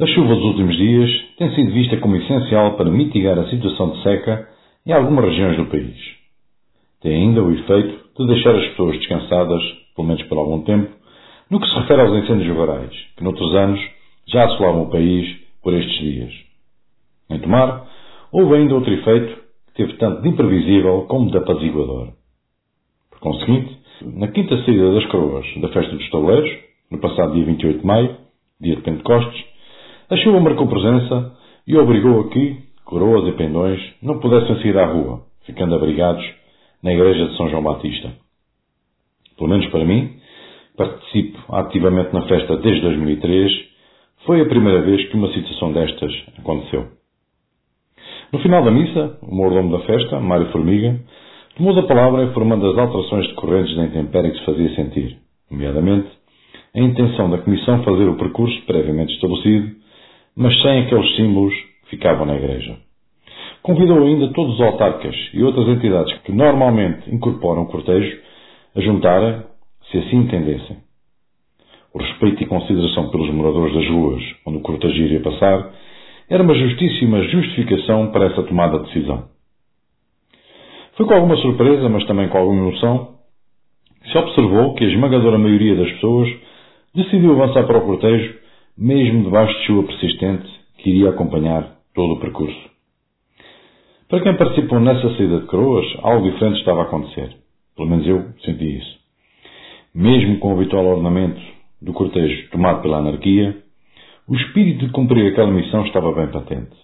A chuva dos últimos dias tem sido vista como essencial para mitigar a situação de seca em algumas regiões do país. Tem ainda o efeito de deixar as pessoas descansadas, pelo menos por algum tempo, no que se refere aos incêndios rurais, que noutros anos já assolavam o país por estes dias. Em Tomar, houve ainda outro efeito que teve tanto de imprevisível como de apaziguador. Por conseguinte, na quinta saída das coroas da festa dos tabuleiros, no passado dia 28 de maio, dia de Pentecostes, a chuva marcou presença e obrigou a que coroas e pendões não pudessem sair à rua, ficando abrigados na igreja de São João Batista. Pelo menos para mim, participo ativamente na festa desde 2003, foi a primeira vez que uma situação destas aconteceu. No final da missa, o mordomo da festa, Mário Formiga, tomou a palavra informando as alterações decorrentes da intempérie que se fazia sentir, nomeadamente a intenção da Comissão fazer o percurso previamente estabelecido, mas sem aqueles símbolos que ficavam na Igreja. Convidou ainda todos os autarcas e outras entidades que normalmente incorporam o cortejo a juntarem, se assim entendessem. O respeito e consideração pelos moradores das ruas onde o cortejo iria passar era uma justíssima justificação para essa tomada de decisão. Foi com alguma surpresa, mas também com alguma emoção, se observou que a esmagadora maioria das pessoas decidiu avançar para o cortejo, mesmo debaixo de chuva persistente que iria acompanhar todo o percurso. Para quem participou nessa saída de coroas, algo diferente estava a acontecer. Pelo menos eu senti isso. Mesmo com o habitual ornamento do cortejo tomado pela anarquia, o espírito de cumprir aquela missão estava bem patente.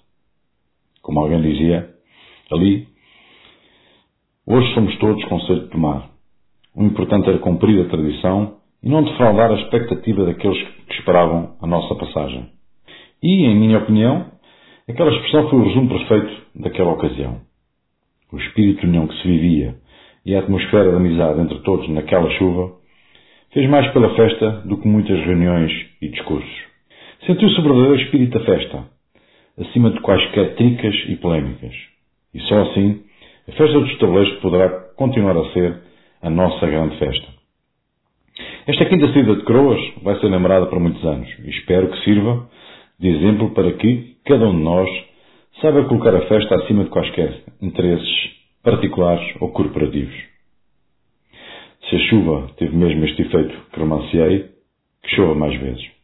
Como alguém dizia, ali, hoje somos todos conselho de tomar. O importante era cumprir a tradição e não defraudar a expectativa daqueles que esperavam a nossa passagem. E, em minha opinião, aquela expressão foi o resumo perfeito daquela ocasião. O espírito de união que se vivia e a atmosfera de amizade entre todos naquela chuva fez mais pela festa do que muitas reuniões e discursos. Sentiu-se o verdadeiro espírito da festa, acima de quaisquer tricas e polémicas. E só assim, a festa dos tabuleiros poderá continuar a ser a nossa grande festa. Esta quinta saída de Croas vai ser lembrada por muitos anos e espero que sirva de exemplo para que cada um de nós saiba colocar a festa acima de quaisquer interesses particulares ou corporativos. Se a chuva teve mesmo este efeito que romanciei, que chova mais vezes.